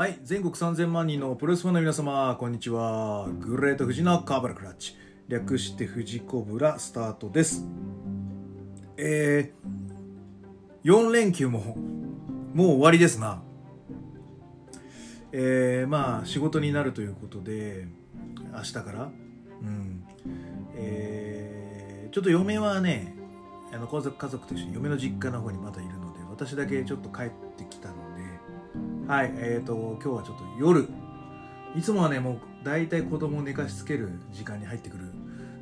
はい、全国3000万人のプロレスファンの皆様、こんにちは。グレート富士のカーバルクラッチ。略して富士コブラスタートです。えー、4連休も、もう終わりですな。えー、まあ、仕事になるということで、明日から、うん。えー、ちょっと嫁はね、あの家族家族と一緒に嫁の実家の方にまだいるので、私だけちょっと帰ってきたの、はい、えーと、今日はちょっと夜、いつもはね、もう大体子供を寝かしつける時間に入ってくる、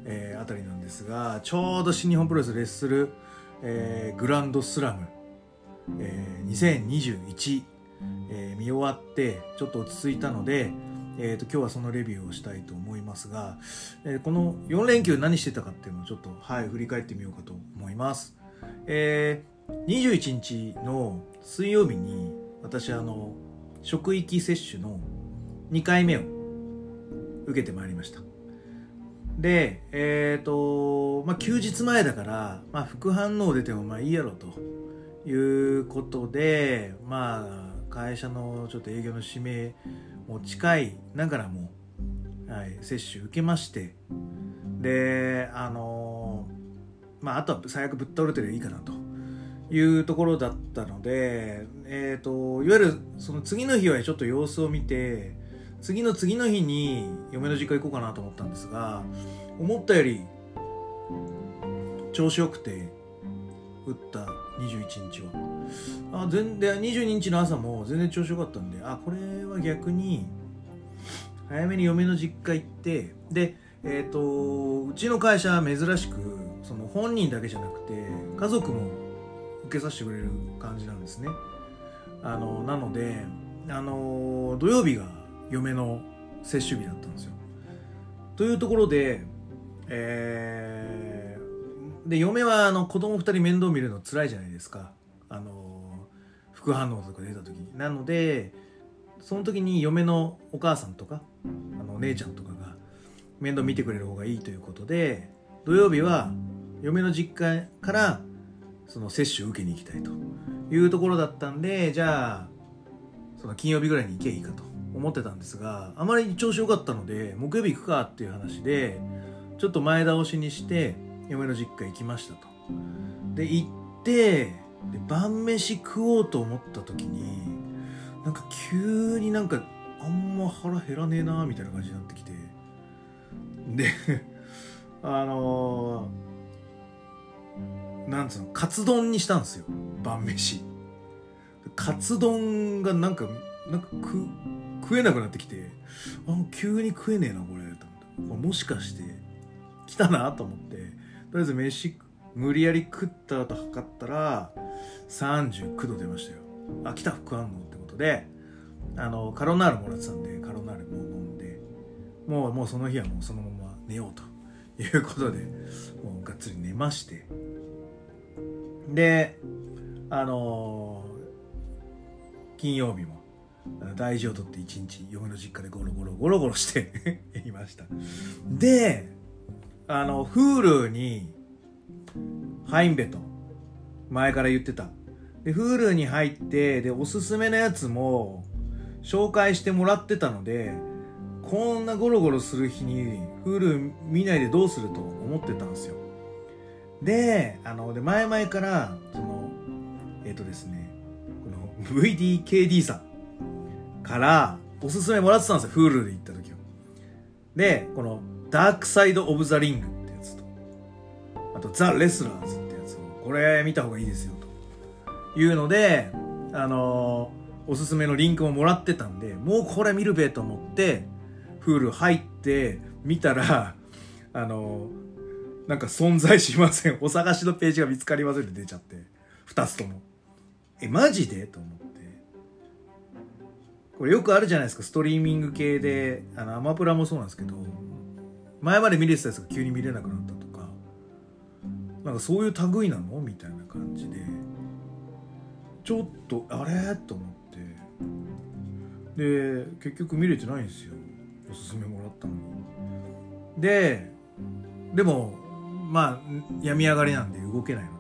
えーあたりなんですが、ちょうど新日本プロレスレッスル、えーグランドスラム、えー2021、えー見終わって、ちょっと落ち着いたので、えーと今日はそのレビューをしたいと思いますが、えーこの4連休何してたかっていうのをちょっと、はい、振り返ってみようかと思います。えー21日の水曜日に私あの職域接種の2回目を受けてまいりました。でえっ、とまあ休日前だから、まあ、副反応出てもまあいいやろということでまあ会社のちょっと営業の指名も近いながらも、はい、接種受けましてであのまああとは最悪ぶっ倒れてりゃいいかなと。いうところだったので、えっ、と、いわゆるその次の日はちょっと様子を見て、次の次の日に嫁の実家行こうかなと思ったんですが、思ったより調子よくて、打った21日は。あ全で22日の朝も全然調子よかったんで、あ、これは逆に、早めに嫁の実家行って、で、えっ、と、うちの会社は珍しく、その本人だけじゃなくて、家族も受けさせてくれる感じなんですね。あのなのであの土曜日が嫁の接種日だったんですよ。というところで、えーで嫁はあの子供2人面倒見るの辛いじゃないですかあの副反応とか出た時に。なのでその時に嫁のお母さんとかあのお姉ちゃんとかが面倒見てくれる方がいいということで土曜日は嫁の実家からその接種を受けに行きたいというところだったんでじゃあその金曜日ぐらいに行けばいいかと思ってたんですがあまり調子良かったので木曜日行くかっていう話でちょっと前倒しにして嫁の実家行きましたと。で行ってで晩飯食おうと思った時になんか急になんかあんま腹減らねえなみたいな感じになってきて。で あのーなんつうのカツ丼にしたんですよ。晩飯。カツ丼がなんかなんか食食えなくなってきてあ急に食えねえなこれと思って。これもしかして来たなと思って。とりあえず飯無理やり食った後測ったら39度出ましたよ。あ来た副反応ってことであのカロナールもらってたんでカロナールも飲んでもうもうその日はもうそのまま寝ようということでもうがっつり寝まして。であのー金曜日も大事を取って一日嫁の実家でゴロゴロゴロゴロして いました。であの Hulu に入んべと前から言ってた。で Hulu に入ってでおすすめのやつも紹介してもらってたのでこんなゴロゴロする日に Hulu 見ないでどうすると思ってたんですよ。であので前々からそのえっ、とですねこの VDKD さんからおすすめもらってたんですよ Hulu で行った時はでこの「ダークサイド・オブ・ザ・リング」ってやつと。あと「ザ・レスラーズ」ってやつをこれ見た方がいいですよと。いうのであのおすすめのリンクももらってたんでもうこれ見るべと思って Hulu 入って見たらあのなんか存在しません。お探しのページが見つかりませんって出ちゃって。二つとも。え、マジで？と思って。これよくあるじゃないですか。ストリーミング系で、あの、アマプラもそうなんですけど、前まで見れてたやつが急に見れなくなったとか、なんかそういう類なの？みたいな感じで、ちょっと、あれ？と思って。で、結局見れてないんですよ。おすすめもらったのに。で、でも、まあ、病み上がりなんで動けないので、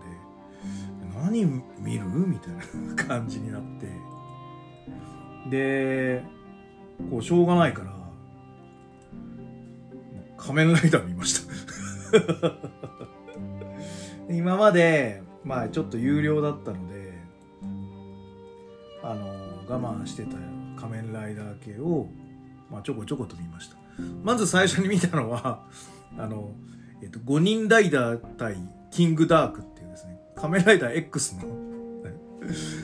何見る？みたいな感じになって。でこうしょうがないから仮面ライダー見ました。今までまあちょっと有料だったのであの我慢してた仮面ライダー系を、まあ、ちょこちょこと見ました。まず最初に見たのはあの、えっと、5人ライダー対キングダークっていうですね仮面ライダー X の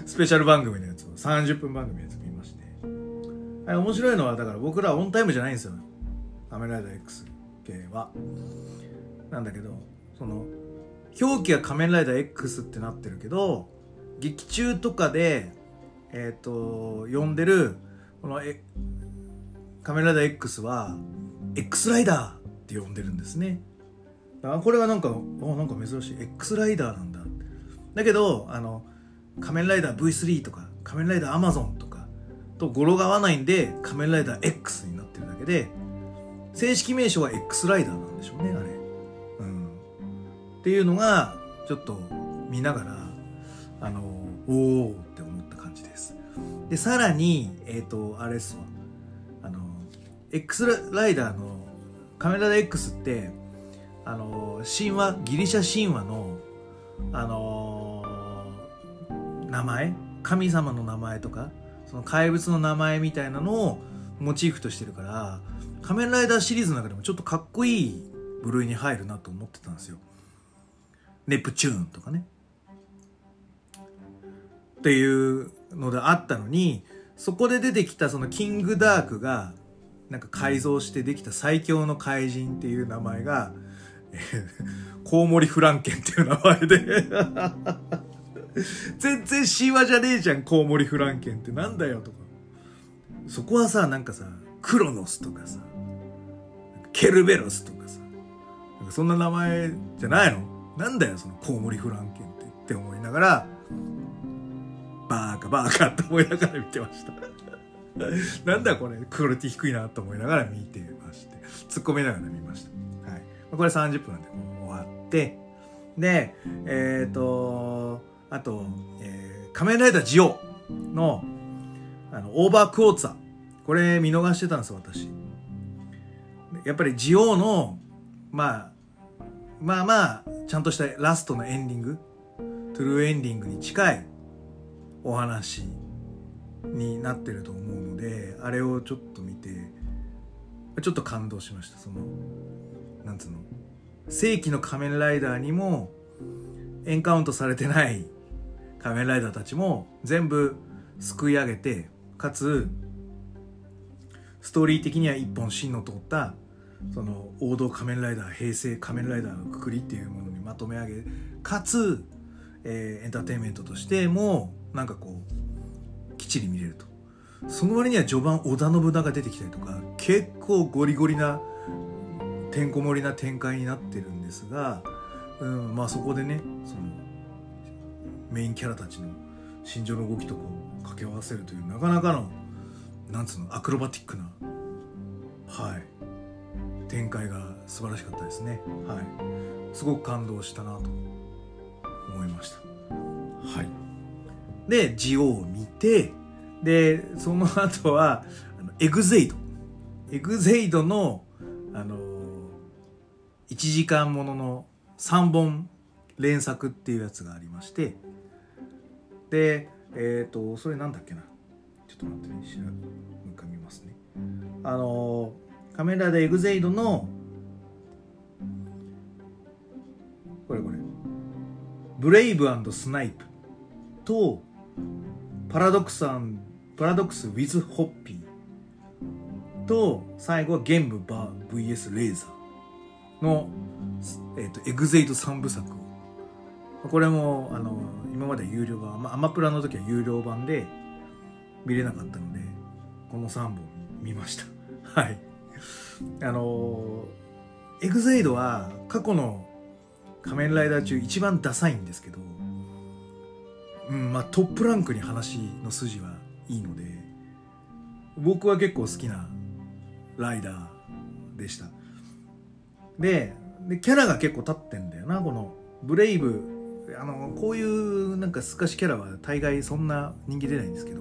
スペシャル番組のやつを30分番組のやつ見まして。はい面白いのはだから僕らオンタイムじゃないんですよ。仮面ライダー X 系は。なんだけどその表記は仮面ライダー X ってなってるけど劇中とかでえっ、ー、と呼んでるこのえ仮面ライダー X は X ライダーって呼んでるんですね。あこれはなんかあなんか珍しい。X ライダーなんだ。だけどあの仮面ライダー V3 とか仮面ライダーアマゾンとかと語呂が合わないんで仮面ライダー X になってるだけで正式名称は X ライダーなんでしょうねあれ、うん、っていうのがちょっと見ながらあのおおって思った感じです。でさらにえっ、ー、とあれっすわ。あの X ライダーの仮面ライダー X ってあの神話ギリシャ神話のあの名前？神様の名前とか？その怪物の名前みたいなのをモチーフとしてるから仮面ライダーシリーズの中でもちょっとかっこいい部類に入るなと思ってたんですよ。ネプチューンとかね。っていうのであったのに、そこで出てきたそのキングダークが、なんか改造してできた最強の怪人っていう名前が、コウモリフランケンっていう名前で。全然神話じゃねえじゃん、コウモリフランケンって。なんだよとか。そこはさ、なんかさ、クロノスとかさ、ケルベロスとかさなんかそんな名前じゃないの？なんだよそのコウモリフランケンってって思いながらバーカバーカって思いながら見てました。なんだこれクオリティ低いなと思いながら見てまして。突っ込めながら見ました、これ30分で終わってでえっ、ー、とあと、えー、仮面ライダージオのあのオーバークォーツァこれ見逃してたんです私やっぱりジオの、まあ、まあまあ、ちゃんとしたラストのエンディング、トゥルーエンディングに近いお話になってると思うので、あれをちょっと見て、ちょっと感動しました。その、なんつうの、正規の仮面ライダーにもエンカウントされてない仮面ライダーたちも全部すくい上げて、かつ、ストーリー的には一本芯の通ったその王道仮面ライダー平成仮面ライダーのくくりっていうものにまとめ上げかつ、えー、エンターテインメントとしてもなんかこうきっちり見れると。その割には序盤織田信長が出てきたりとか結構ゴリゴリなてんこ盛りな展開になってるんですが、うん、まあそこでねそのメインキャラたちの心情の動きとかを掛け合わせるというなかなかのなんつうのアクロバティックなはい展開が素晴らしかったですね。はい。すごく感動したなと思いました。はい。でジオを見てでその後はエグゼイド。エグゼイドのあの1時間ものの3本連作っていうやつがありましてでえっ、ー、とそれなんだっけな。ちょっと待ってね調べもう一回見ますね。あの仮面ライダーエグゼイドのこれこれ。ブレイブスナイプとパラドックスパラドクス with ポッピーと最後はゲームバー VS レーザー。の、えーと、エグゼイド3部作。これもあの今まで有料版、まあ、アマプラの時は有料版で見れなかったのでこの3本見ました。はい。あのエグゼイドは過去の仮面ライダー中一番ダサいんですけど、うんまあ、トップランクに話の筋はいいので僕は結構好きなライダーでした。ででキャラが結構立ってんだよなこのブレイブ。あのこういうなんか透かしキャラは大概そんな人気出ないんですけど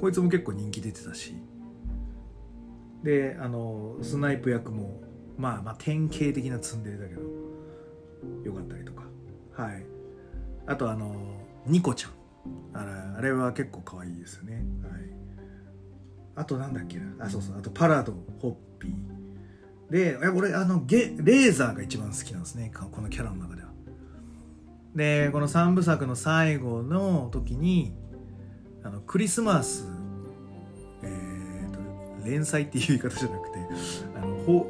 こいつも結構人気出てたし。であのスナイプ役もまあまあ典型的なツンデレだけどよかったりとか。はい。あとあのニコちゃん。あれあれは結構可愛いですよね。はい。あとなんだっけな。あそうそう。あとパラドホッピー。で俺あのゲレーザーが一番好きなんですね。このキャラの中では。でこの3部作の最後の時にあのクリスマス、えーと、連載っていう言い方じゃなくてあのほ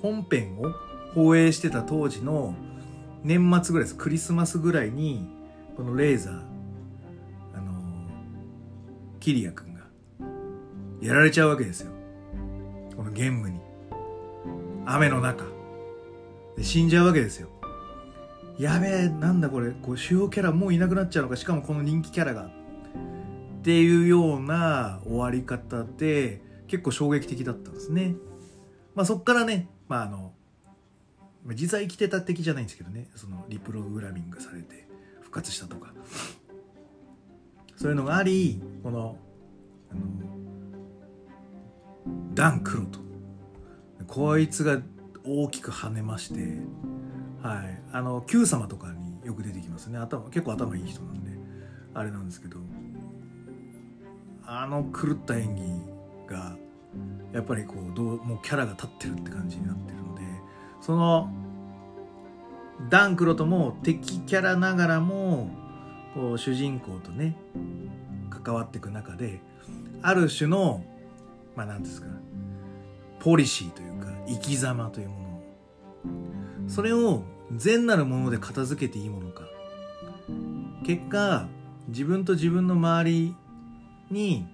本編を放映してた当時の年末ぐらいです。クリスマスぐらいにこのレーザーあのキリア君がやられちゃうわけですよ。このゲームに。雨の中。で死んじゃうわけですよ。やべえなんだこれ。こう主要キャラもういなくなっちゃうのか。しかもこの人気キャラが。っていうような終わり方で結構衝撃的だったんですね。まあそっからねまああの実は生きてた的じゃないんですけどね。そのリプログラミングされて復活したとか。そういうのがありこのあのダン・クロとこいつが大きく跳ねましてはい、あの Q 様とかによく出てきますね。頭結構頭いい人なんであれなんですけど。あの狂った演技がやっぱりこうどうもうキャラが立ってるって感じになってるのでそのダンクロとも敵キャラながらもこう主人公とね関わっていく中である種のまあ何ですか。ポリシーというか生き様というもの。それを善なるもので片付けていいものか。結果自分と自分の周りに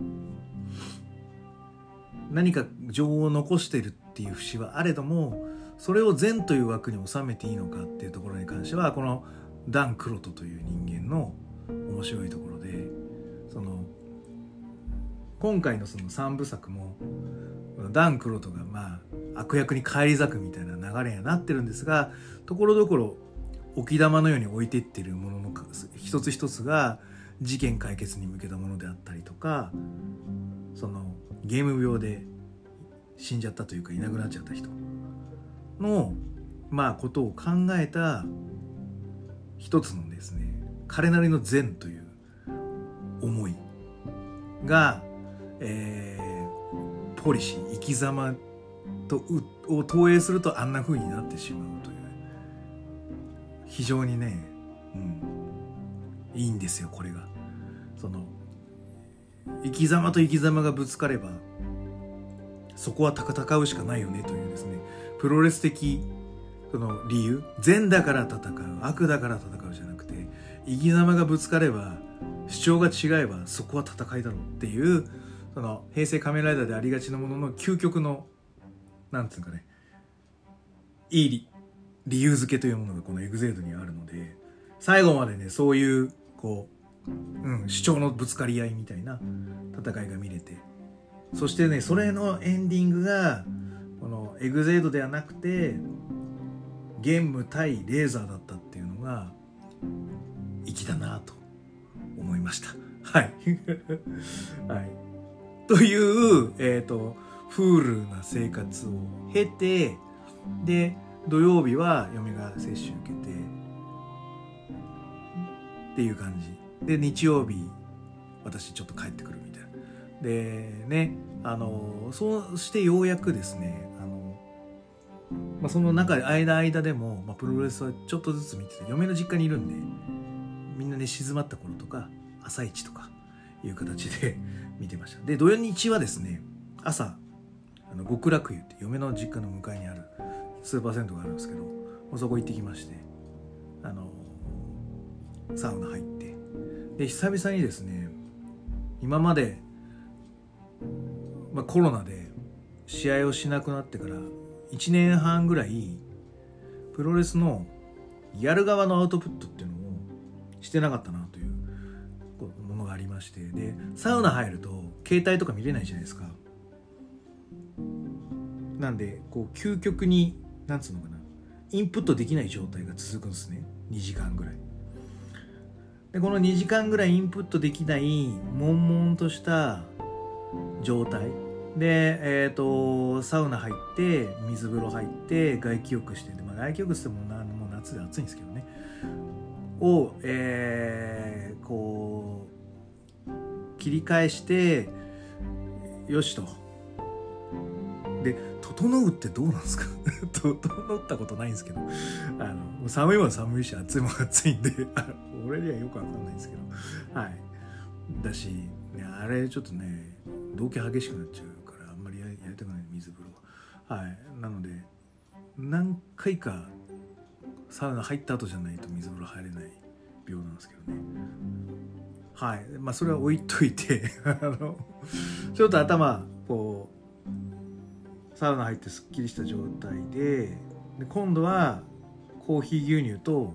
何か情を残してるっていう節はあれどもそれを善という枠に収めていいのかっていうところに関してはこのダン・クロトという人間の面白いところでその今回のその3部作もダン・クロトがまあ悪役に返り咲くみたいな流れにはなってるんですがところどころ置き玉のように置いていってるものの一つ一つが事件解決に向けたものであったりとかそのゲーム病で死んじゃったというかいなくなっちゃった人のまあことを考えた一つのですね彼なりの善という思いが、えー、ポリシー生き様とを投影するとあんな風になってしまうという。非常にね、うん、いいんですよこれが。その生き様と生き様がぶつかればそこは戦うしかないよねというですね。プロレス的その理由。善だから戦う悪だから戦うじゃなくて生き様がぶつかれば主張が違えばそこは戦いだろうっていうその平成仮面ライダーでありがちなものの究極のなんていうかねいい理由付けというものがこのエグゼイドにあるので最後までねそういうこう、うん、主張のぶつかり合いみたいな戦いが見れてそしてねそれのエンディングがこのエグゼイドではなくてゲーム対レーザーだったっていうのが粋だなと思いました。はい、はい、というえっ、ー、とフールな生活を経てで土曜日は嫁が接種受けてっていう感じ。で日曜日私ちょっと帰ってくるみたいな。でねあのそうしてようやくですねあの、まあ、その中で間間でも、まあ、プロレスはちょっとずつ見てて嫁の実家にいるんでみんなね静まった頃とか朝一とかいう形で 見てました。で土曜日はですね朝あの極楽湯って嫁の実家の向かいにあるスーパー銭湯があるんですけどそこ行ってきましてあのサウナ入ってで久々にですね今まで、まあ、コロナで試合をしなくなってから1年半ぐらいプロレスのやる側のアウトプットっていうのをしてなかったなりましてでサウナ入ると携帯とか見れないじゃないですか。なんでこう究極になんつうのかな。インプットできない状態が続くんですね。2時間ぐらい。でこの2時間ぐらいインプットできない悶々とした状態。で、えーと、サウナ入って水風呂入って外気浴してまあ、外気浴してもなもう夏で暑いんですけどね。を、えー、こう切り返してよしと。で整うってどうなんですか？整ったことないんですけど。あの寒いも寒いし暑いも暑いんで俺にはよくわかんないんですけど。はい。だし、ね、あれちょっとね動悸激しくなっちゃうからあんまりやりたくない水風呂はい。なので何回かサウナ入った後じゃないと水風呂入れない病なんですけどね。はい。まあそれは置いといて あのちょっと頭こうサウナ入ってすっきりした状態でで今度はコーヒー牛乳と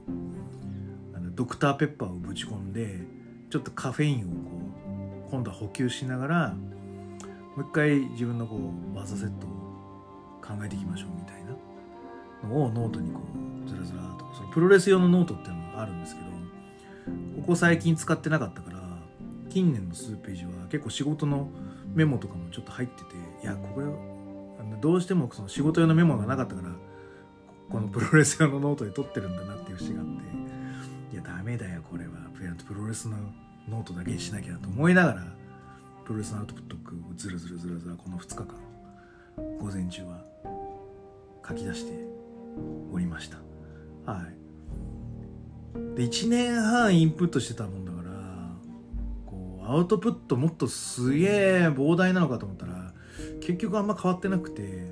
あのドクターペッパーをぶち込んでちょっとカフェインをこう今度は補給しながらもう一回自分のこう技セットを考えていきましょうみたいなのをノートにこうずらずらとそのプロレス用のノートっていうのがあるんですけどここ最近使ってなかったから近年の数ページは結構仕事のメモとかもちょっと入ってていやこれどうしてもその仕事用のメモがなかったからこのプロレス用のノートで取ってるんだなっていう節があっていやダメだよこれは。プロレスのノートだけにしなきゃと思いながらプロレスのアウトプットをずるずるずるずるこの2日間午前中は書き出しておりました。はい。で1年半インプットしてたもんだアウトプットもっとすげえ膨大なのかと思ったら結局あんま変わってなくて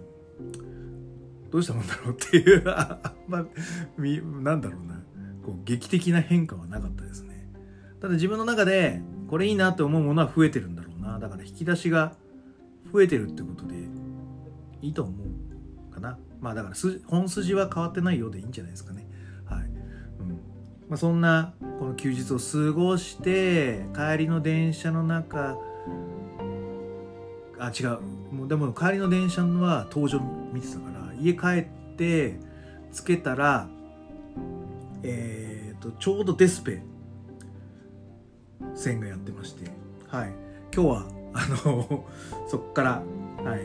どうしたもんだろうっていうあんまなんだろうな。こう劇的な変化はなかったですね。ただ自分の中でこれいいなって思うものは増えてるんだろうな。だから引き出しが増えてるってことでいいと思うかな。まあだから本筋は変わってないようでいいんじゃないですかね。まあ、そんなこの休日を過ごして帰りの電車の中あ違う。もうでも帰りの電車は登場見てたから家帰ってつけたらえっ、ー、とちょうどデスペ線がやってまして。はい。今日はあの そっからはい。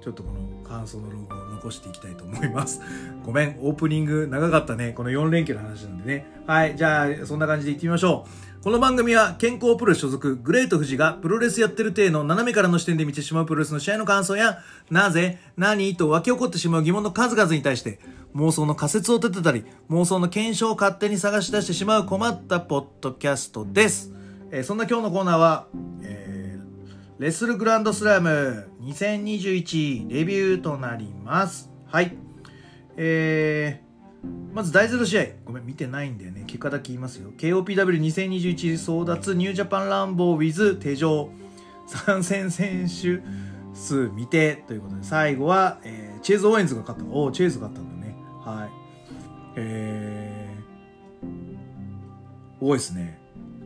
ちょっとこの感想のロゴを残していきたいと思います。ごめん、オープニング長かったね。この4連休の話なんでね。はい、じゃあ、そんな感じでいってみましょう。この番組は健康プロ所属グレート富士がプロレスやってる体の斜めからの視点で見てしまうプロレスの試合の感想やなぜ何と湧き起こってしまう疑問の数々に対して妄想の仮説を立てたり妄想の検証を勝手に探し出してしまう困ったポッドキャストです。えー、そんな今日のコーナーは、えー、レッスルグランドスラム2021レビューとなります。はい。えー、まず第0試合。ごめん、見てないんだよね。結果だけ言いますよ。KOPW2021 争奪ニュージャパンランボー with 手錠。参戦選手数見てということで、最後は、えー、チェーズ・オーエンズが勝った。おチェーズが勝ったんだね。はい。えー、多いですね。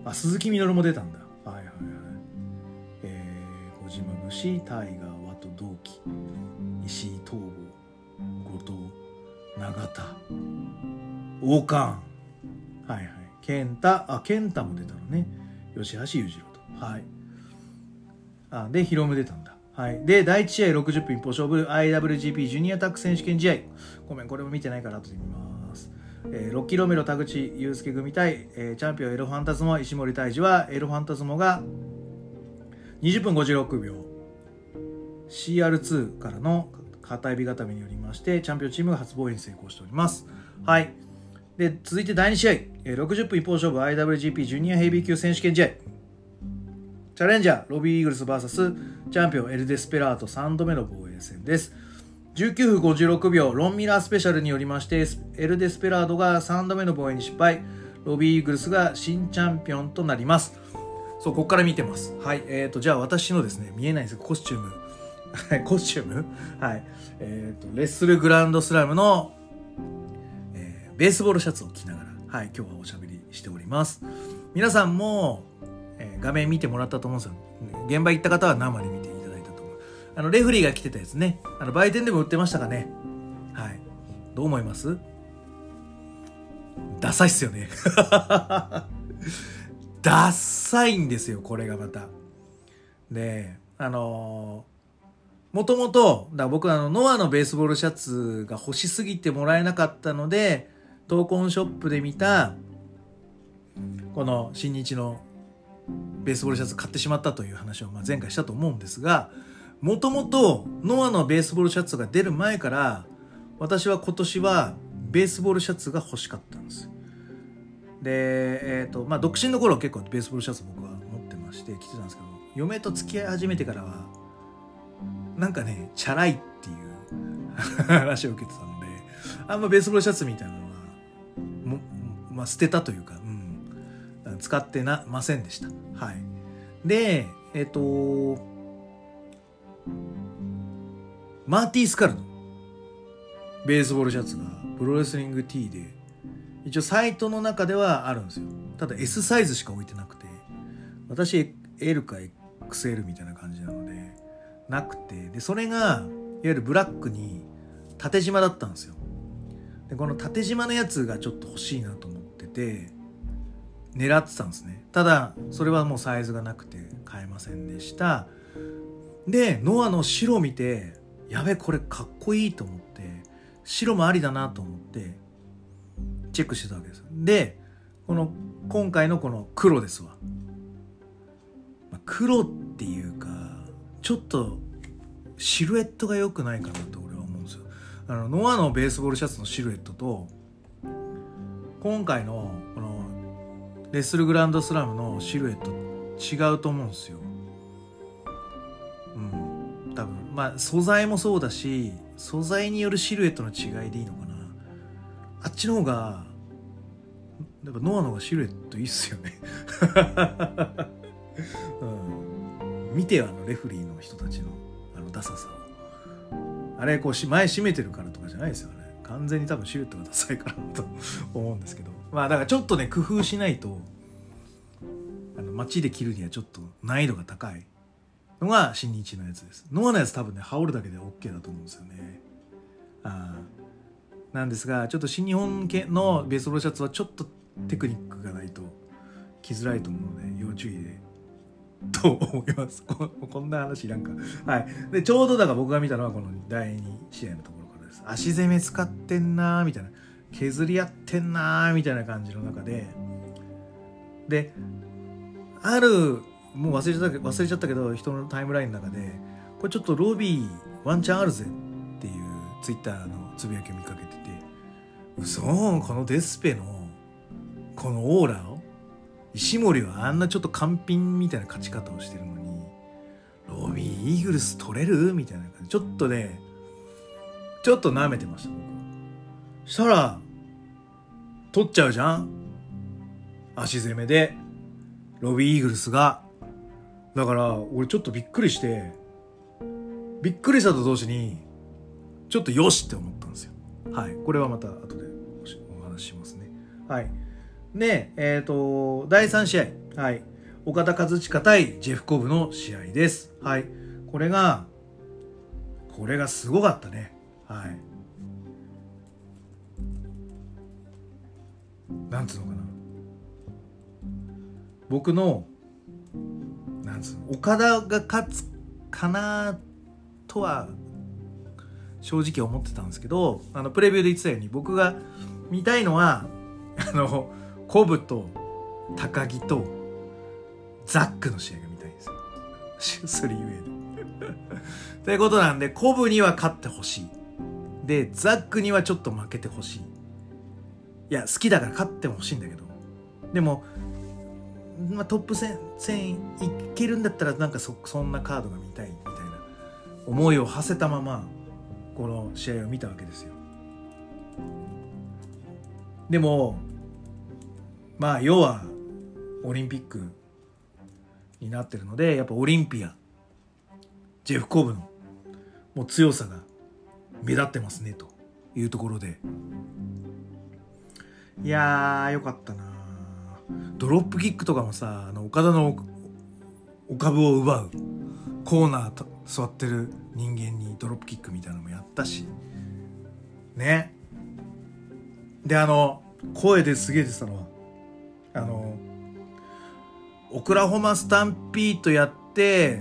あ、鈴木みのるも出たんだ。ー、小島節、タイガー、同期。石井東郷後藤永田。王冠。はいはい。健太あ健太も出たのね。吉橋裕次郎と。はい。あでヒロム出たんだ。はい。で第1試合60分一方勝負 IWGP ジュニアタック選手権試合。ごめんこれも見てないから後で見ます。えー、ロッキロメロ田口祐介組対、えー、チャンピオンエロファンタズモ石森泰治はエロファンタズモが20分56秒。CR2 からの片指固めによりましてチャンピオンチームが初防衛に成功しております。はい。で続いて第2試合。60分一方勝負 IWGP ジュニアヘビー級選手権試合。チャレンジャーロビーイーグルス VS チャンピオンエル・デスペラート3度目の防衛戦です。19分56秒ロンミラースペシャルによりましてエル・デスペラードが3度目の防衛に失敗。ロビーイーグルスが新チャンピオンとなります。そうここから見てます。はい。えーとじゃあ私のですね見えないんです。コスチュームコスチューム？はい。えっ、ー、と、レッスルグランドスラムの、えー、ベースボールシャツを着ながら、はい、今日はおしゃべりしております。皆さんも、えー、画面見てもらったと思うんですよ。現場行った方は生で見ていただいたと思う。あの、レフリーが着てたやつね。あの、売店でも売ってましたかね。はい。どう思います？ダサいっすよね。ダサいんですよこれがまたであのもともと僕はあのノアのベースボールシャツが欲しすぎてもらえなかったので闘魂ショップで見たこの新日のベースボールシャツ買ってしまったという話をま前回したと思うんですがもともとノアのベースボールシャツが出る前から私は今年はベースボールシャツが欲しかったんですでえっ、ー、とまあ独身の頃結構ベースボールシャツ僕は持ってまして着てたんですけど嫁と付き合い始めてからはなんかねチャラいっていう話を受けてたのであんまベースボールシャツみたいなのはも、まあ、捨てたというか、うん、使ってなませんでした。はい。でえっ、ー、とマーティー・スカルのベースボールシャツがプロレスリング T で一応サイトの中ではあるんですよ。ただ S サイズしか置いてなくて私 L か XL みたいな感じなのでなくてでそれがいわゆるブラックに縦縞だったんですよ。でこの縦縞のやつがちょっと欲しいなと思ってて狙ってたんですね。ただそれはもうサイズがなくて買えませんでした。でノアの白見てやべこれかっこいいと思って白もありだなと思ってチェックしてたわけですでこの今回のこの黒ですわ、ま、黒っていうかちょっとシルエットが良くないかなと俺は思うんですよ。あのノアのベースボールシャツのシルエットと今回のこのレッスルグランドスラムのシルエット違うと思うんですよ。うん。多分まあ素材もそうだし素材によるシルエットの違いでいいのかな。あっちの方がやっぱノアの方がシルエットいいっすよね、うん、見てよあのレフリーの人たちの。ダサさを。あれこう前閉めてるからとかじゃないですよね。完全に多分シルエットがダサいからと思うんですけど。まあだからちょっとね工夫しないとあの街で着るにはちょっと難易度が高いのが新日のやつです。ノアのやつ多分ね羽織るだけで OK だと思うんですよね。あなんですがちょっと新日本系のベースボールシャツはちょっとテクニックがないと着づらいと思うので要注意で。と思います。こんな話いらんか。はい。でちょうどだから僕が見たのはこの第2試合のところからです。足攻め使ってんなーみたいな。削り合ってんなーみたいな感じの中で。であるもう忘れちゃった忘れちゃったけど人のタイムラインの中でこれちょっとロビーワンチャンあるぜっていうツイッターのつぶやきを見かけてて嘘このデスペのこのオーラを石森はあんなちょっと完品みたいな勝ち方をしてるのにロビーイーグルス取れるみたいな感じ。ちょっとねちょっと舐めてました僕したら取っちゃうじゃん。足攻めでロビーイーグルスが。だから俺ちょっとびっくりしてびっくりしたと同時にちょっとよしって思ったんですよ。はい。これはまた後でお話ししますね。はい。でえっ、と第3試合。はい。岡田和親対ジェフコブの試合です。はい。これがこれがすごかったね。はい。なんつうのかな。僕のなんつうの岡田が勝つかなとは正直思ってたんですけどあのプレビューで言ってたように僕が見たいのはあのコブと高木とザックの試合が見たいんですよ。スリーウェイで。ということなんで、コブには勝ってほしい。で、ザックにはちょっと負けてほしい。いや、好きだから勝ってほしいんだけど。でも、まあ、トップ戦、戦いけるんだったらなんかそそんなカードが見たいみたいな思いを馳せたままこの試合を見たわけですよでもまあ要はオリンピックになってるのでやっぱオリンピアジェフ・コブのもう強さが目立ってますねというところで。いやーよかったなドロップキックとかもさあの岡田のお株を奪うコーナーと座ってる人間にドロップキックみたいなのもやったしね。であの声ですげえ出てたのはオクラホマスタンピートやって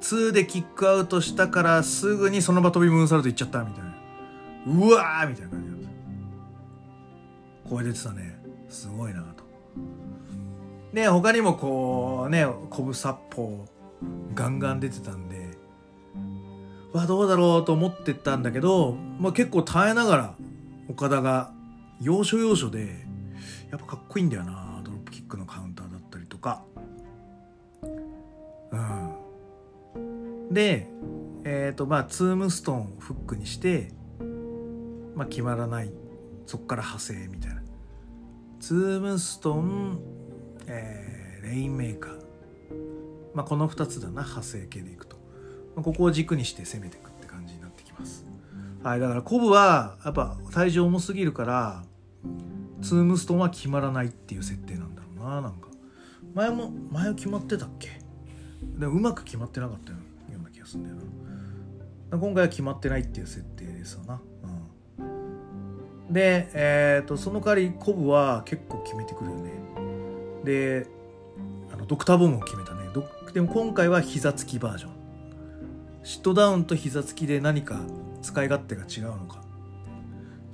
2でキックアウトしたからすぐにその場飛びムーンサルト行っちゃったみたいな。うわーみたいな感じだった。声出てたね。すごいなと。で他にもこうねコブ殺法ガンガン出てたんでわどうだろうと思ってたんだけど、まあ、結構耐えながら岡田が要所要所でやっぱかっこいいんだよなドロップキックのカウンターだったりとか。うん。でえっ、ー、とまあツームストーンをフックにしてまあ決まらない。そっから派生みたいな。ツームストーン、えー、レインメーカー。まあこの2つだな。派生系でいくと、まあ、ここを軸にして攻めていくって感じになってきます。はいだからコブはやっぱ体重重すぎるからツームストーンは決まらないっていう設定なんだろうななんか。前も前は決まってたっけ？でもうまく決まってなかったよ。うな気がするんだよな。今回は決まってないっていう設定ですよな、うん、で、えーと、その代わりコブは結構決めてくるよね。であのドクターボムを決めたね。でも今回は膝つきバージョン。シットダウンと膝つきで何か使い勝手が違うのか。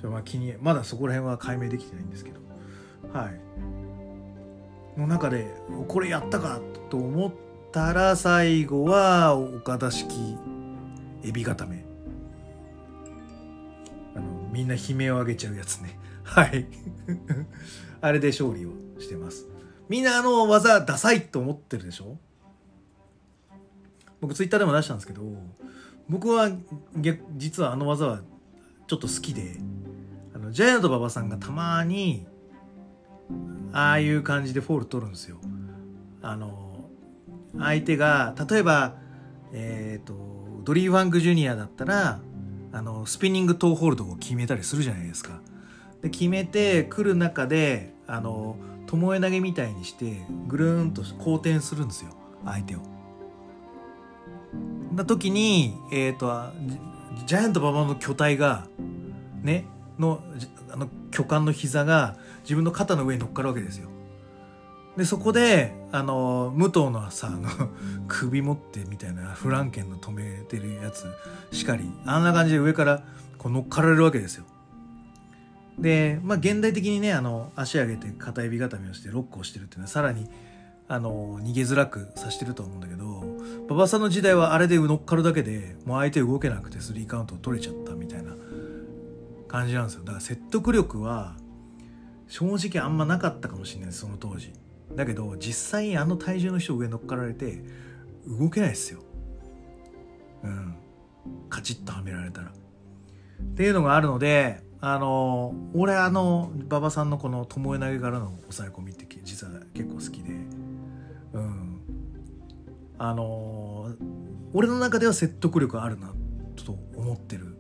まあ気にまだそこら辺は解明できてないんですけど。はい。の中でこれやったかと思ってたら最後は岡田式エビ固め。あのみんな悲鳴を上げちゃうやつね。はい。あれで勝利をしてます。みんなあの技ダサいと思ってるでしょ？僕ツイッターでも出したんですけど僕は実はあの技はちょっと好きであのジャイアント馬場さんがたまにああいう感じでフォール取るんですよ。あの相手が例えばえ、ー、とドリー・ファンク・ジュニアだったらあのスピニングトーホールドを決めたりするじゃないですか。で決めてくる中であの巴投げみたいにしてぐるんと後転するんですよ相手を。な時にえっ、ー、とジャイアント馬場の巨体がねのあの巨漢の膝が自分の肩の上に乗っかるわけですよ。でそこであの武藤のさあの 首持ってみたいなフランケンの止めてるやつしかりあんな感じで上からこう乗っかられるわけですよ。でまあ現代的にねあの足上げて片指固めをしてロックをしてるっていうのはさらにあの逃げづらくさしてると思うんだけど馬場さんの時代はあれで乗っかるだけでもう相手動けなくてスリーカウントを取れちゃったみたいな感じなんですよだから説得力は正直あんまなかったかもしれないですその当時だけど実際あの体重の人上乗っかられて動けないですよ。うん。カチッとはめられたら。っていうのがあるのであの俺あの馬場さんのこの巴投げからの抑え込みって実は結構好きで。うん。あの俺の中では説得力あるなと思ってる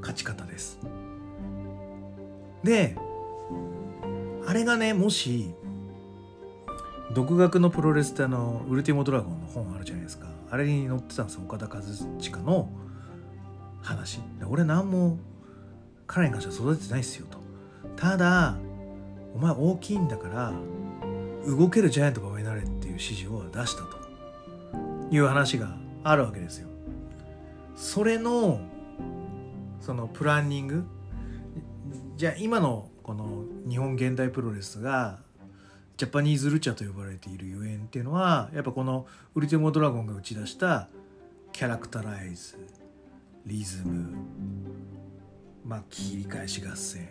勝ち方です。であれがねもし独学のプロレスってあのウルティモドラゴンの本あるじゃないですか。あれに載ってたんです岡田和親の話。俺何も彼に関しては育ててないっすよと。ただお前大きいんだから動けるジャイアント馬場になれっていう指示を出したと。いう話があるわけですよ。それのそのプランニング。じゃあ今のこの日本現代プロレスがジャパニーズルチャと呼ばれているゆえんっていうのはやっぱこのウルティモドラゴンが打ち出したキャラクタライズリズムまあ切り返し合戦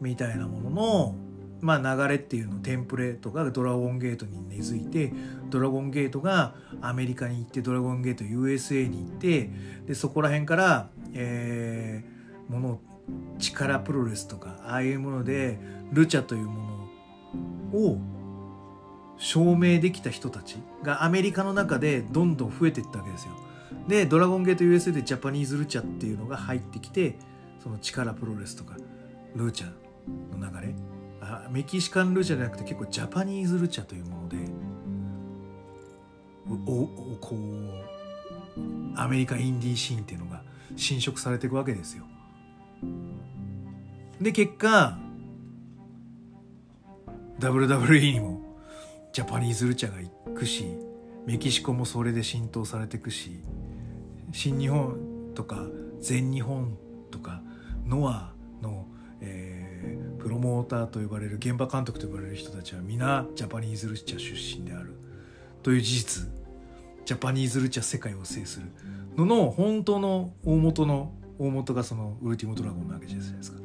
みたいなもののまあ、流れっていうのテンプレートがドラゴンゲートに根付いてドラゴンゲートがアメリカに行ってドラゴンゲート USA に行ってでそこら辺から、えー、もの力プロレスとかああいうものでルチャというものを証明できた人たちがアメリカの中でどんどん増えていったわけですよ。でドラゴンゲート USA でジャパニーズルチャっていうのが入ってきてその力プロレスとかルーチャの流れあメキシカンルーチャじゃなくて結構ジャパニーズルチャというものでおおこうアメリカインディーシーンっていうのが侵食されていくわけですよ。で結果 WWE にもジャパニーズルチャが行くしメキシコもそれで浸透されていくし新日本とか全日本とかノアの、えー、プロモーターと呼ばれる現場監督と呼ばれる人たちは皆ジャパニーズルチャ出身である。という事実。ジャパニーズルチャ世界を制する。のの本当の大元の大元がそのウルティモドラゴンなわけじゃないですか。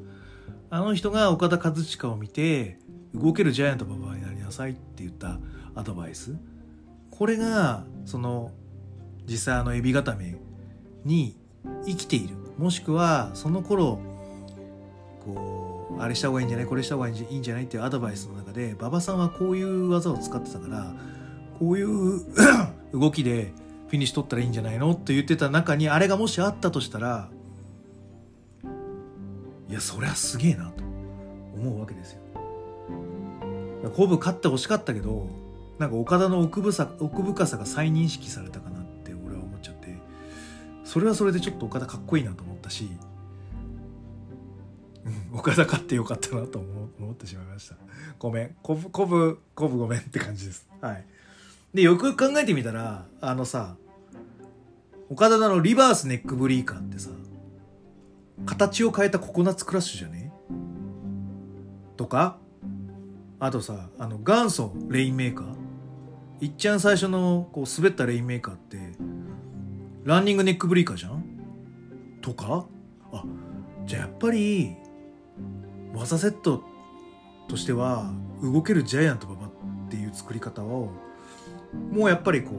あの人が岡田和親を見て動けるジャイアント馬場になりなさいって言ったアドバイスこれがその実際あのエビ固めに生きているもしくはその頃こうあれした方がいいんじゃないこれした方がいいんじゃないっていうアドバイスの中で馬場さんはこういう技を使ってたからこういう動きでフィニッシュ取ったらいいんじゃないのって言ってた中にあれがもしあったとしたらいやそりゃすげえなと思うわけですよ。コブ勝ってほしかったけどなんか岡田の奥深さ奥深さが再認識されたかなって俺は思っちゃってそれはそれでちょっと岡田かっこいいなと思ったし、うん、岡田勝ってよかったなと思ってしまいました。ごめん。コブコブコブごめんって感じです。はい。でよくよく考えてみたらあのさ岡田のリバースネックブリーカーってさ形を変えたココナッツクラッシュじゃね？とかあとさあの元祖レインメーカー？いっちゃん最初のこう滑ったレインメーカーってランニングネックブリーカーじゃん？とか？あじゃあやっぱり技セットとしては動けるジャイアント馬場っていう作り方をもうやっぱりこ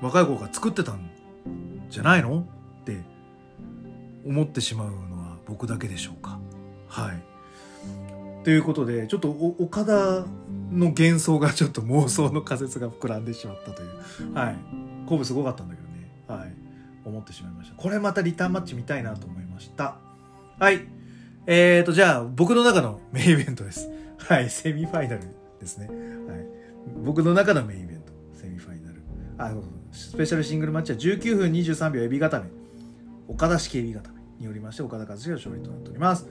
う若い子が作ってたんじゃないの？って思ってしまうのは僕だけでしょうか。はい。ということでちょっと岡田の幻想がちょっと妄想の仮説が膨らんでしまったという。はい。鼓舞すごかったんだけどね。はい。思ってしまいました。これまたリターンマッチ見たいなと思いました。はい。えーとじゃあ僕の中のメインイベントです。はい。セミファイナルですね。はい。僕の中のメインイベント。セミファイナル。あスペシャルシングルマッチは19分23秒エビ固め。岡田式エビ固めによりまして岡田和志が勝利となっております。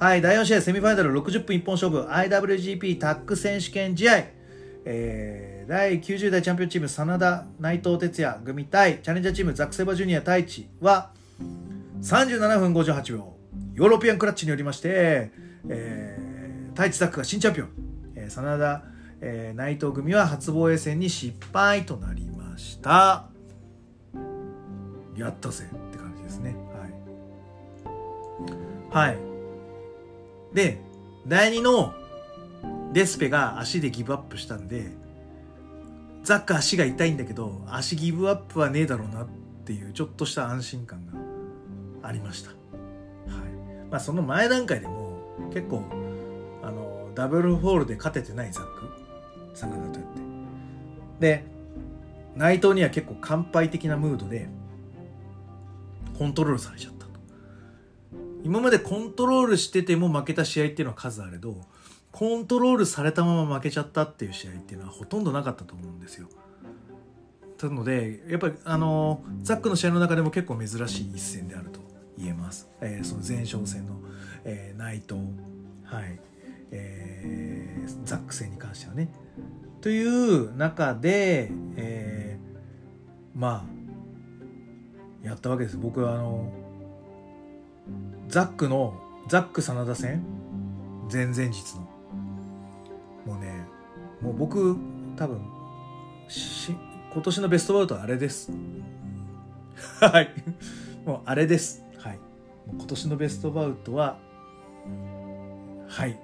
はい、第4試合セミファイナル60分一本勝負 IWGP タッグ選手権試合、えー、第90代チャンピオンチーム真田内藤哲也組対チャレンジャーチームザク・セバジュニア太一は37分58秒。ヨーロピアンクラッチによりまして、えー、太一ザックが新チャンピオン、えー、真田、えー、内藤組は初防衛戦に失敗となりました。やったぜって感じですね。はい。はい。で、第2のデスペが足でギブアップしたんで、ザック足が痛いんだけど、足ギブアップはねえだろうなっていうちょっとした安心感がありました。はい。まあその前段階でも結構、あの、ダブルフォールで勝ててないザック、真田とやって。で、内藤には結構乾杯的なムードでコントロールされちゃった。今までコントロールしてても負けた試合っていうのは数あれどコントロールされたまま負けちゃったっていう試合っていうのはほとんどなかったと思うんですよ。なのでやっぱりあのザックの試合の中でも結構珍しい一戦であると言えます。えー、その前哨戦の、えー、内藤、はいえー、ザック戦に関してはね。という中で、えー、まあやったわけです。僕はあのザックのザック真田戦前々日の。もうねもう僕多分し今年のベストバウトはあれです。はい。もうあれです。はい。今年のベストバウトははい。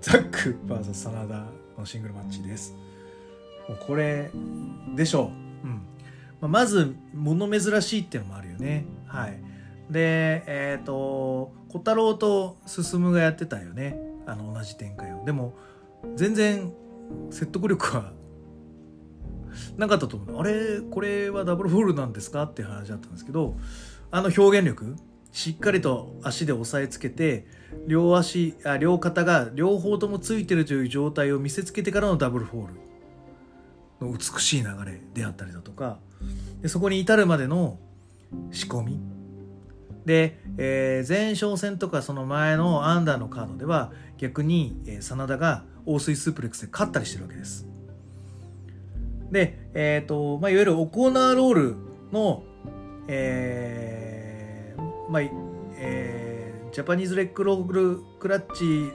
ザック VS 真田のシングルマッチです。もうこれでしょう。うん。まあ、まず物珍しいっていうのもあるよね。はい。でえっ、ー、と小太郎と進がやってたよね。あの同じ展開を。でも全然説得力はなかったと思う。あれこれはダブルフォールなんですかっていう話だったんですけどあの表現力しっかりと足で押さえつけて両足あ両肩が両方ともついてるという状態を見せつけてからのダブルフォール。の美しい流れであったりだとか。でそこに至るまでの仕込み。で、えー、前哨戦とかその前のアンダーのカードでは逆に、えー、真田が大水スープレックスで勝ったりしてるわけです。で、えっ、ー、と、まあ、いわゆるオコーナーロールの、えー、まあ、えー、ジャパニーズレッグロールクラッチ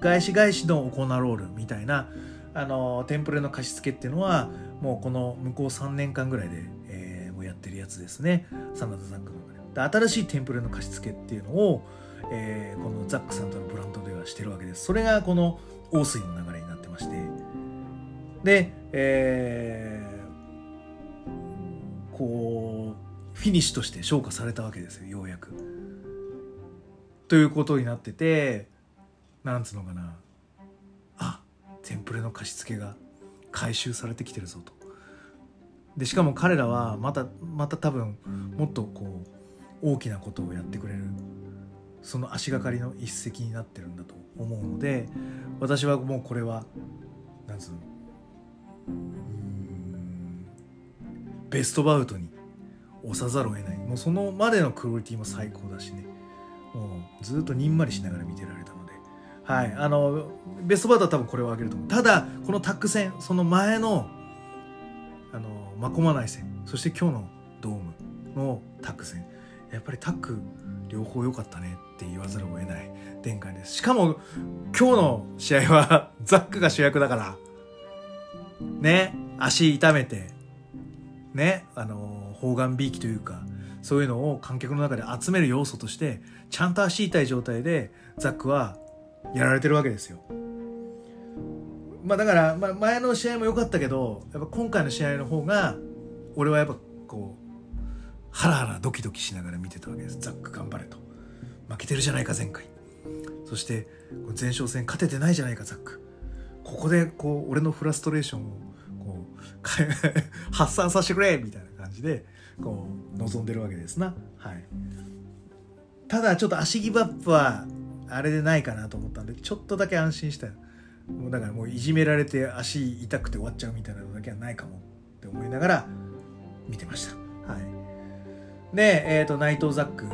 返し返しのオコーナーロールみたいな、あの、テンプレの貸し付けっていうのは、もうこの向こう3年間ぐらいで、えー、もうやってるやつですね。サナダザックので。新しいテンプレの貸し付けっていうのを、えー、このザックさんとのブランドではしてるわけです。それがこの王水の流れになってまして。で、えー、こう、フィニッシュとして昇華されたわけですよ、ようやく。ということになってて、なんつうのかな。あ、テンプレの貸し付けが回収されてきてるぞと。で、しかも彼らはまた、また多分、もっとこう、大きなことをやってくれるその足がかりの一石になってるんだと思うので私はもうこれはなんつうのベストバウトに押さざるを得ない。もうそのまでのクオリティも最高だしね。もうずっとにんまりしながら見てられたので。はいあのベストバウトは多分これを挙げると思う。ただこのタック戦その前のあの真駒内戦そして今日のドームのタック戦やっぱりタック両方良かったねって言わざるを得ない展開です。しかも、今日の試合は ザックが主役だから、ね、足痛めて、ね、あの、方眼びいきというか、そういうのを観客の中で集める要素として、ちゃんと足痛い状態でザックはやられてるわけですよ。まあだから、まあ、前の試合も良かったけど、やっぱ今回の試合の方が、俺はやっぱこう、ハラハラドキドキしながら見てたわけです。ザック頑張れと。負けてるじゃないか前回。そして前哨戦勝ててないじゃないかザック。ここでこう俺のフラストレーションをこう 発散させてくれみたいな感じでこう望んでるわけですな。はい。ただちょっと足ギブアップはあれでないかなと思ったんでちょっとだけ安心したもうだからもういじめられて足痛くて終わっちゃうみたいなのだけはないかもって思いながら見てました。はい。で、え、ー、と、ナイト・ザック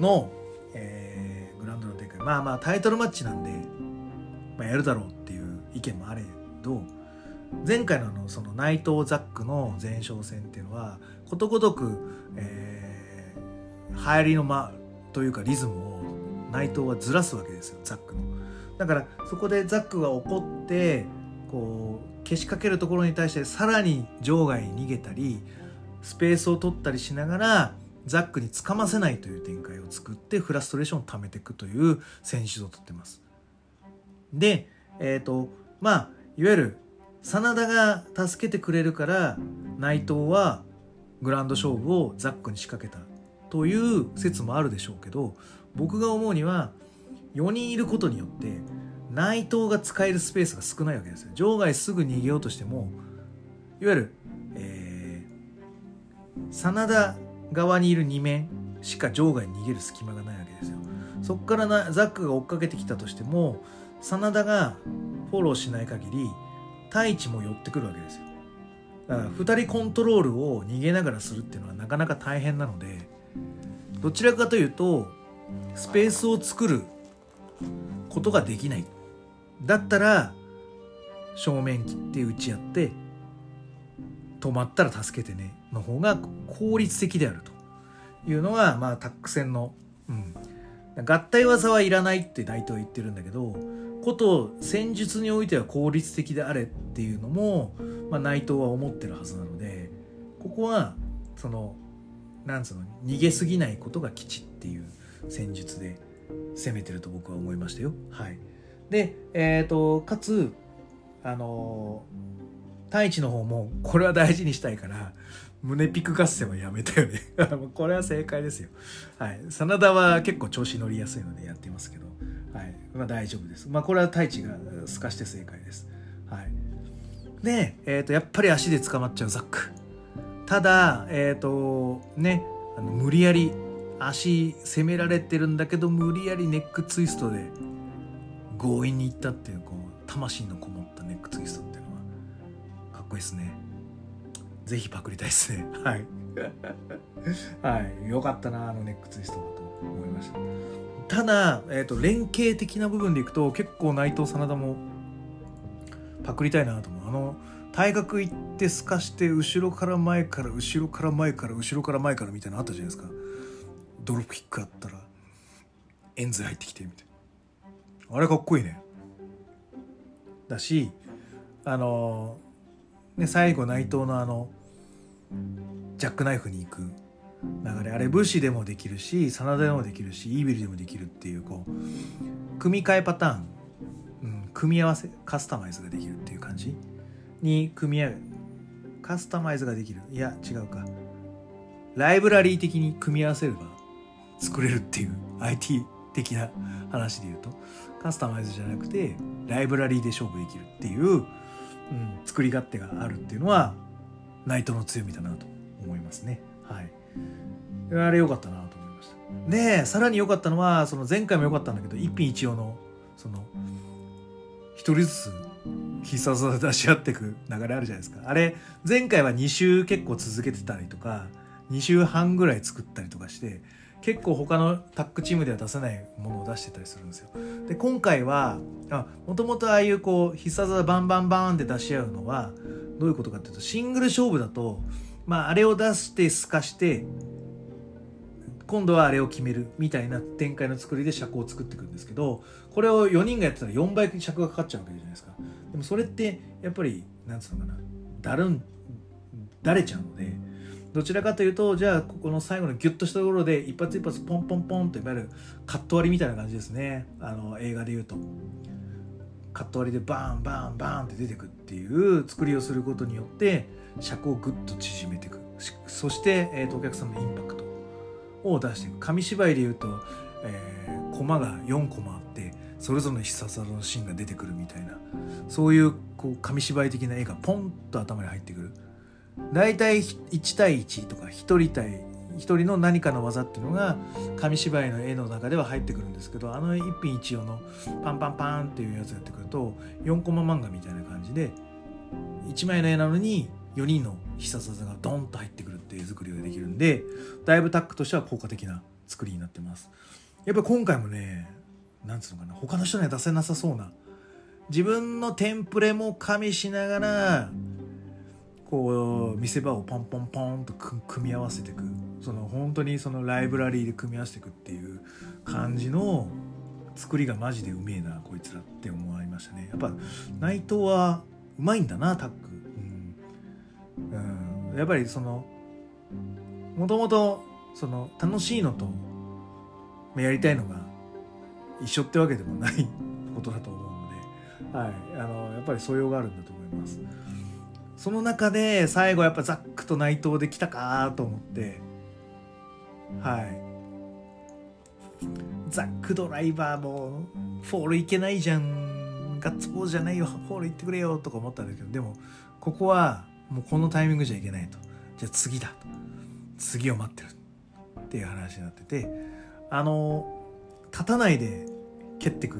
の、えー、グランドの展開。まあまあ、タイトルマッチなんで、まあ、やるだろうっていう意見もあれど、前回のあの、その、ナイト・ザックの前哨戦っていうのは、ことごとく、えー、流行りの間というかリズムを内藤はずらすわけですよ、ザックの。だから、そこでザックが怒って、こう、けしかけるところに対してさらに場外に逃げたり、スペースを取ったりしながら、ザックにつかませないという展開を作ってフラストレーションを溜めていくという戦術をとってます。で、えっ、ー、と、まあ、いわゆる真田が助けてくれるから内藤はグランド勝負をザックに仕掛けたという説もあるでしょうけど僕が思うには4人いることによって内藤が使えるスペースが少ないわけですよ。場外すぐ逃げようとしてもいわゆる、えー、真田側にいる2面しか場外に逃げる隙間がないわけですよ。そこからなザックが追っかけてきたとしても真田がフォローしない限り太一も寄ってくるわけですよ。だから2人コントロールを逃げながらするっていうのはなかなか大変なのでどちらかというとスペースを作ることができない。だったら正面切って打ち合って止まったら助けてね。の方が効率的であるというのが、まあ、タック戦の、うん、合体技はいらないって大統領言ってるんだけどこと戦術においては効率的であれっていうのも、まあ、内藤は思ってるはずなのでここはそのなんつうの逃げすぎないことが基地っていう戦術で攻めてると僕は思いましたよ。はい、で、えー、とかつあの太一の方もこれは大事にしたいから胸ピク合戦はやめたよね これは正解ですよ。はい。真田は結構調子乗りやすいのでやってますけど、はい。まあ大丈夫です。まあこれは太一が透かして正解です。はい。で、えっ、ー、と、やっぱり足で捕まっちゃうザック。ただ、えっ、ー、と、ね、あの無理やり足攻められてるんだけど、無理やりネックツイストで強引にいったっていう、こう、魂のこもったネックツイストっていうのは、かっこいいですね。ぜひパクりたいですね。はい。はい。よかったな、あのネックツイストと。思いましたただ、えーと、連携的な部分でいくと結構内藤真田もパクりたいなと思うあの対角行って透かして後ろから前から後ろから前から後ろから前からみたいなのあったじゃないですかドロップキックあったらエンズ入ってきてみたいなあれかっこいいねだしあのね最後内藤のあのジャックナイフに行く流れ。あれ武士でもできるし真田でもできるしイービルでもできるっていうこう組み替えパターン、うん、組み合わせカスタマイズができるっていう感じ？に組み合う。カスタマイズができる。いや違うか。ライブラリー的に組み合わせれば作れるっていう IT 的な話で言うと。カスタマイズじゃなくてライブラリーで勝負できるっていう、作り勝手があるっていうのはナイトの強みだなと思いますね。はい。あれ良かったなと思いました。でさらに良かったのはその前回も良かったんだけど一品一応のその一人ずつ必殺技出し合っていく流れあるじゃないですか。あれ前回は2週結構続けてたりとか2週半ぐらい作ったりとかして結構他のタッグチームでは出せないものを出してたりするんですよ。で今回はもともとああいうこう必殺技バンバンバンって出し合うのはどういうことかっていうとシングル勝負だと、まあ、あれを出して透かして今度はあれを決めるみたいな展開の作りで尺を作っていくんですけどこれを4人がやってたら4倍尺がかかっちゃうわけじゃないですか。でもそれってやっぱりなんつうのかなだるんだれちゃうのでどちらかというとじゃあここの最後のギュッとしたところで一発一発ポンポンポンといわゆるカット割りみたいな感じですね。あの映画でいうと。カット割りでバーンバーンバーンって出てくっていう作りをすることによって尺をグッと縮めていく。そして、えーと、お客さんのインパクトを出していく。紙芝居でいうと、えー、コマが4コマあってそれぞれの必殺技のシーンが出てくるみたいな。そういうこう紙芝居的な絵がポンと頭に入ってくる。大体1対1とか1人対1人の何かの技っていうのが紙芝居の絵の中では入ってくるんですけどあの一品一葉のパンパンパンっていうやつやってくると4コマ漫画みたいな感じで1枚の絵なのに4人の必殺技がドンと入ってくるっていう作りができるんでだいぶタックとしては効果的な作りになってます。やっぱり今回もねなんつうのかな他の人には出せなさそうな自分のテンプレも加味しながらこう見せ場をポンポンポンと組み合わせていくその本当にそのライブラリーで組み合わせていくっていう感じの作りがマジでうめえなこいつらって思いましたね。やっぱ内藤はうまいんだなタッグ、うん。うん、やっぱりそのもともとその楽しいのとやりたいのが一緒ってわけでもないことだと思うので、はい、あのやっぱり素養があるんだと思います。その中で最後やっぱザックと内藤できたかと思って。はい。ザックドライバーもフォールいけないじゃん。ガッツポーズじゃないよ。フォール行ってくれよとか思ったんだけどでもここはもうこのタイミングじゃいけないと。じゃあ次だと。次を待ってるっていう話になってて。あの立たないで蹴ってく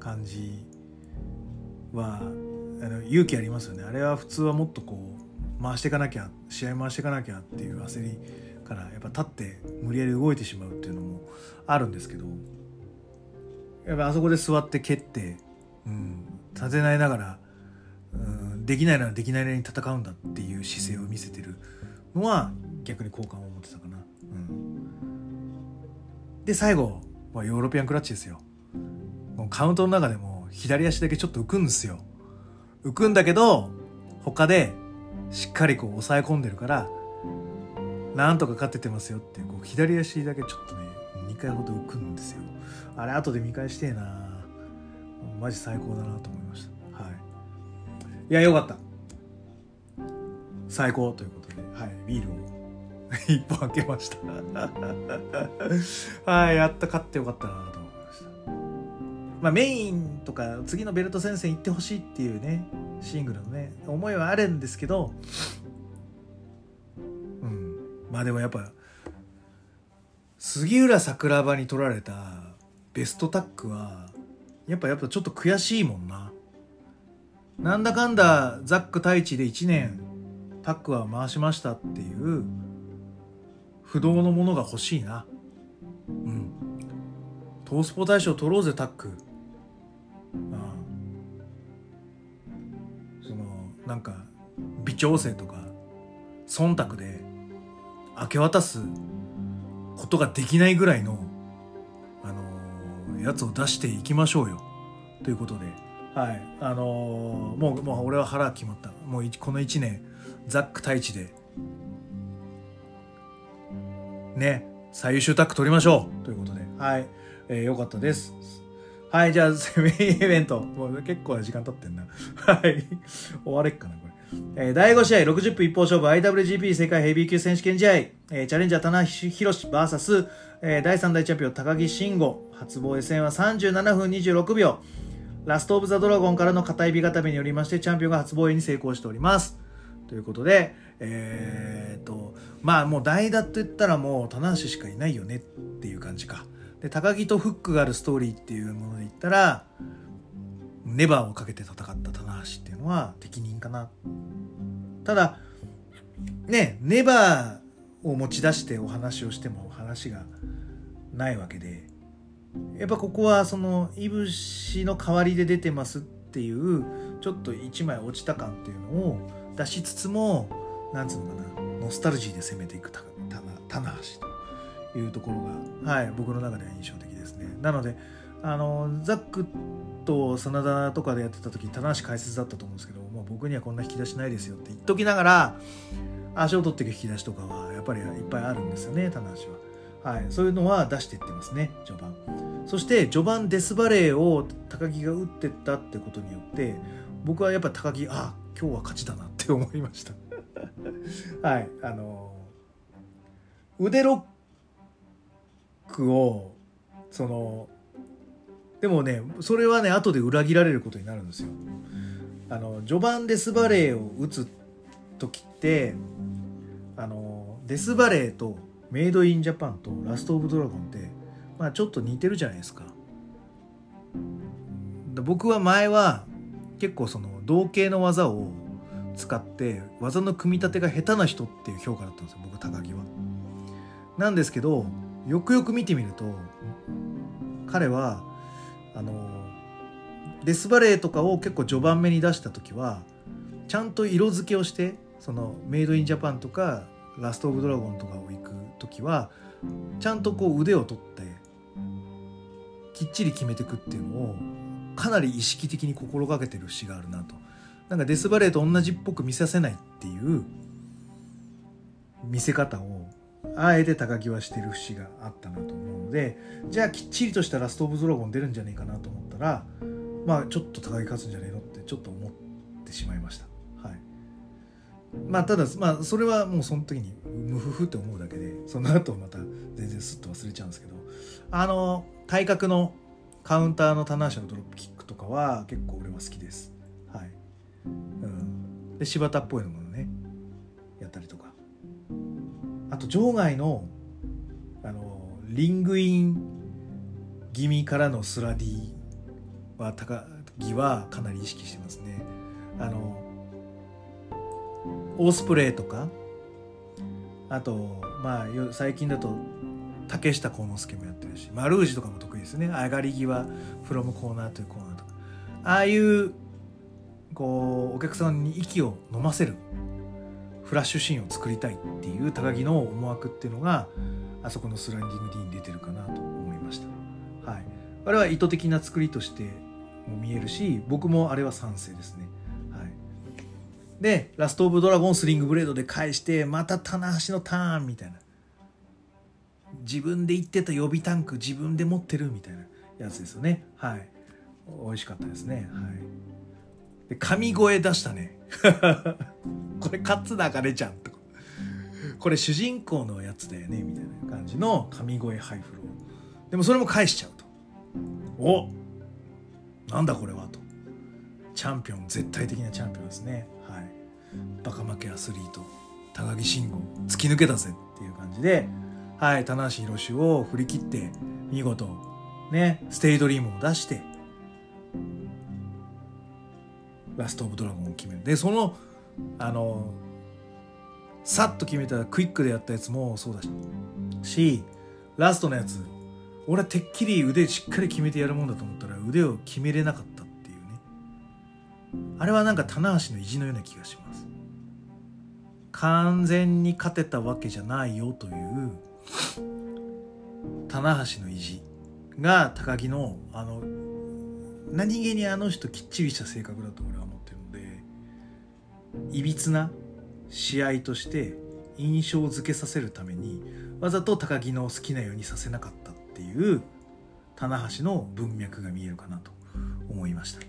感じはあの勇気ありますよねあれは普通はもっとこう回していかなきゃ試合回していかなきゃっていう焦りからやっぱ立って無理やり動いてしまうっていうのもあるんですけどやっぱあそこで座って蹴って、うん、立てないながら、うん、できないならできないなりに戦うんだっていう姿勢を見せてるのは逆に好感を持ってたかな。うん、で最後はヨーロピアンクラッチですよ。もうカウントの中でも左足だけちょっと浮くんですよ。浮くんだけど、他でしっかりこう抑え込んでるから、なんとか勝ててますよってこう左足だけちょっとね、2回ほど浮くんですよ。あれ、後で見返してえなマジ最高だなと思いました。はい。いや、よかった。最高ということで、はい、ビールを 一本開けました はい、やった勝ってよかったなとまあ、メインとか次のベルト戦線行ってほしいっていうねシングルのね思いはあるんですけどうんまあでもやっぱ杉浦桜庭に取られたベストタックはやっぱやっぱちょっと悔しいもんな。なんだかんだザック太一で1年タックは回しましたっていう不動のものが欲しいな。うん。トースポ大賞取ろうぜタック。なんか微調整とか忖度で明け渡すことができないぐらいのあのーやつを出していきましょうよ。ということで。はい。あのーもうもう俺は腹決まった。もうこの1年ザック太一でね最優秀タッグ取りましょう。ということで。はい、えーよかったです。はいじゃあメインイベント。もう結構な時間経ってんな。はい。終われっかなこれ。えー第5試合60分一方勝負 IWGP 世界ヘビー級選手権試合、えーチャレンジャー棚橋宏 VS、えー第3代チャンピオン高木慎吾。初防衛戦は37分26秒。ラストオブザドラゴンからの片指固めによりましてチャンピオンが初防衛に成功しております。ということでえーっとまあもう代打と言ったらもう棚橋しかいないよねっていう感じか。で高木とフックがあるストーリーっていうもので言ったらネバーをかけて戦った棚橋っていうのは適任かな。ただねネバーを持ち出してお話をしても話がないわけでやっぱここはそのいぶしの代わりで出てますっていうちょっと一枚落ちた感っていうのを出しつつもなんつうのかなノスタルジーで攻めていく棚橋いうところが、はい、僕の中では印象的ですね。なのであのザックと真田とかでやってた時棚橋解説だったと思うんですけど、まあ、僕にはこんな引き出しないですよって言っときながら足を取っていく引き出しとかはやっぱりいっぱいあるんですよね棚橋は、はい、そういうのは出していってますね序盤。そして序盤デスバレーを高木が打ってったってことによって僕はやっぱ高木あ今日は勝ちだなって思いました。はい。あの腕ロックをそのでもねそれはね後で裏切られることになるんですよあの序盤デスバレーを打つ時ってあのデスバレーとメイドインジャパンとラストオブドラゴンってまあちょっと似てるじゃないですか僕は前は結構その同型の技を使って技の組み立てが下手な人っていう評価だったんですよ僕高木は。なんですけどよくよく見てみると彼はあのデスバレーとかを結構序盤目に出した時はちゃんと色付けをしてそのメイドインジャパンとかラストオブドラゴンとかを行く時はちゃんとこう腕を取ってきっちり決めてくっていうのをかなり意識的に心がけてる節があるなと。なんかデスバレーと同じっぽく見させないっていう見せ方をあえて高木はしてる節があったなと思うのでじゃあきっちりとしたラストオブドラゴン出るんじゃねえかなと思ったらまあちょっと高木勝つんじゃねえのってちょっと思ってしまいました。はい。まあただまあそれはもうその時にムフフって思うだけでその後また全然スッと忘れちゃうんですけどあの体格のカウンターの棚橋のドロップキックとかは結構俺は好きです。はい、うん、で柴田っぽいのも場外のあのリングイン気味からのスラディは高木はかなり意識してますね。あのオースプレイとかあとまあ最近だと竹下幸之助もやってるしマルージュとかも得意ですね。上がり際フロムコーナーというコーナーとか。ああいうこうお客さんに息を飲ませる。フラッシュシーンを作りたいっていう高木の思惑っていうのがあそこのスランディング D に出てるかなと思いました。はい。あれは意図的な作りとしても見えるし僕もあれは賛成ですね。はい。でラスト・オブ・ドラゴンスリングブレードで返してまた棚橋のターンみたいな。自分で言ってた予備タンク自分で持ってるみたいなやつですよね。はい。美味しかったですね。はい。で神声出したね。これ勝田茜ちゃんとか。これ主人公のやつだよねみたいな感じの神声ハイフロー。でもそれも返しちゃうと。おなんだこれはと。チャンピオン絶対的なチャンピオンですね。はい。バカ負けアスリート。高木慎吾突き抜けたぜっていう感じで。はい棚橋宏を振り切って見事ねステイドリームを出して。ラスト・オブ・ドラゴンを決める。でそのあのさっと決めたクイックでやったやつもそうだししラストのやつ俺はてっきり腕しっかり決めてやるもんだと思ったら腕を決めれなかったっていうね。あれはなんか棚橋の意地のような気がします。完全に勝てたわけじゃないよという棚橋の意地が高木のあの何気にあの人きっちりした性格だと俺は思ってるのでいびつな試合として印象付けさせるためにわざと高木の好きなようにさせなかったっていう棚橋の文脈が見えるかなと思いました。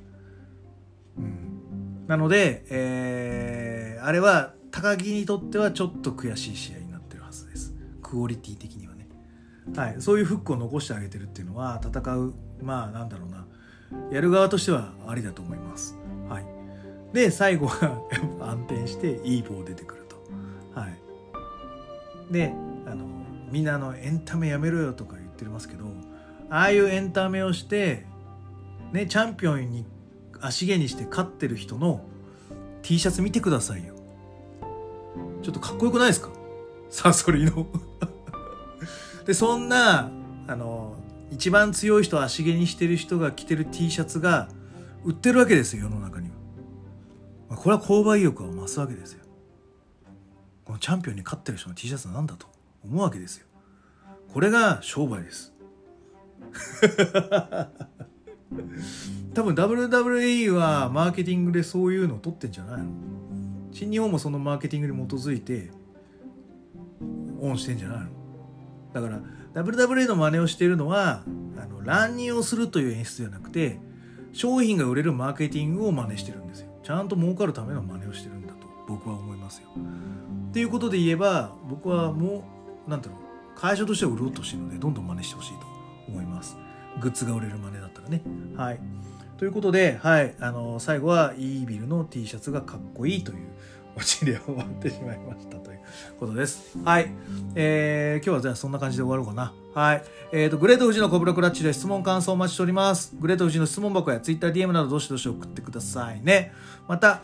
うん、なので、えー、あれは高木にとってはちょっと悔しい試合になってるはずです。クオリティ的にはね。はい、そういうフックを残してあげてるっていうのは戦うまあなんだろうなやる側としてはありだと思います。はい、で最後は安定していい棒出てくると。はい、であのみんなのエンタメやめろよとか言ってますけどああいうエンタメをして、ね、チャンピオンに足毛にして勝ってる人の T シャツ見てくださいよ。ちょっとかっこよくないですか？サソリの で、そんな、あの、一番強い人を足毛にしてる人が着てる T シャツが売ってるわけですよ、世の中には。まこれは購買意欲を増すわけですよ。このチャンピオンに勝ってる人の T シャツなんだと思うわけですよ。これが商売です。多分 WWE はマーケティングでそういうのを取ってんじゃないの？新日本もそのマーケティングに基づいてオンしてんじゃないの？だから WWE の真似をしているのはあの乱入をするという演出ではなくて商品が売れるマーケティングを真似してるんですよ。ちゃんと儲かるための真似をしてるんだと僕は思いますよ。っていうことで言えば僕はもうなんだろう会社としては売ろうとしてるのでどんどん真似してほしいと思います。グッズが売れる真似だったらね。はい。ということで、はい、あの最後はイービルの T シャツがかっこいいというオチで終わってしまいましたということです。はい。えー、今日はじゃあそんな感じで終わろうかな。はい。えっ、ー、と、グレート富士のコブラクラッチで質問感想お待ちしております。グレート富士の質問箱や TwitterDM などどしどし送ってくださいね。また、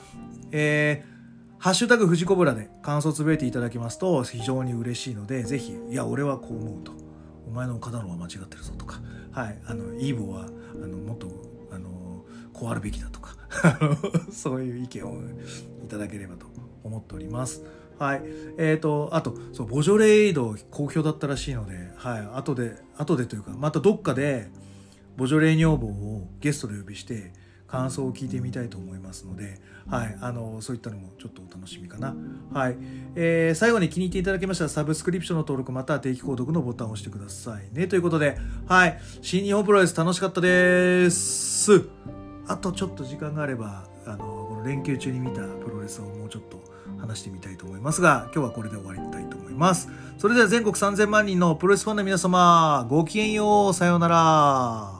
えー、ハッシュタグ富士コブラで感想つぶえていただきますと非常に嬉しいので、ぜひ、いや、俺はこう思うと。お前の岡田のは間違ってるぞとか、はい。あの、イーボは、あの、もっと、あの、こうあるべきだとか、そういう意見をいただければと思っております。はい。えっ、ー、と、あと、そう、ボジョレイド好評だったらしいので、はい。後で、後でというか、またどっかで、ボジョレイ女房をゲストで呼びして、感想を聞いてみたいと思いますので、はい。あの、そういったのもちょっとお楽しみかな。はい。えー、最後に気に入っていただけましたら、サブスクリプションの登録、または定期購読のボタンを押してくださいね。ということで、はい。新日本プロレス楽しかったです。あとちょっと時間があれば、あの、この連休中に見たプロレスをもうちょっと話してみたいと思いますが、今日はこれで終わりたいと思います。それでは全国3000万人のプロレスファンの皆様、ごきげんよう、さようなら。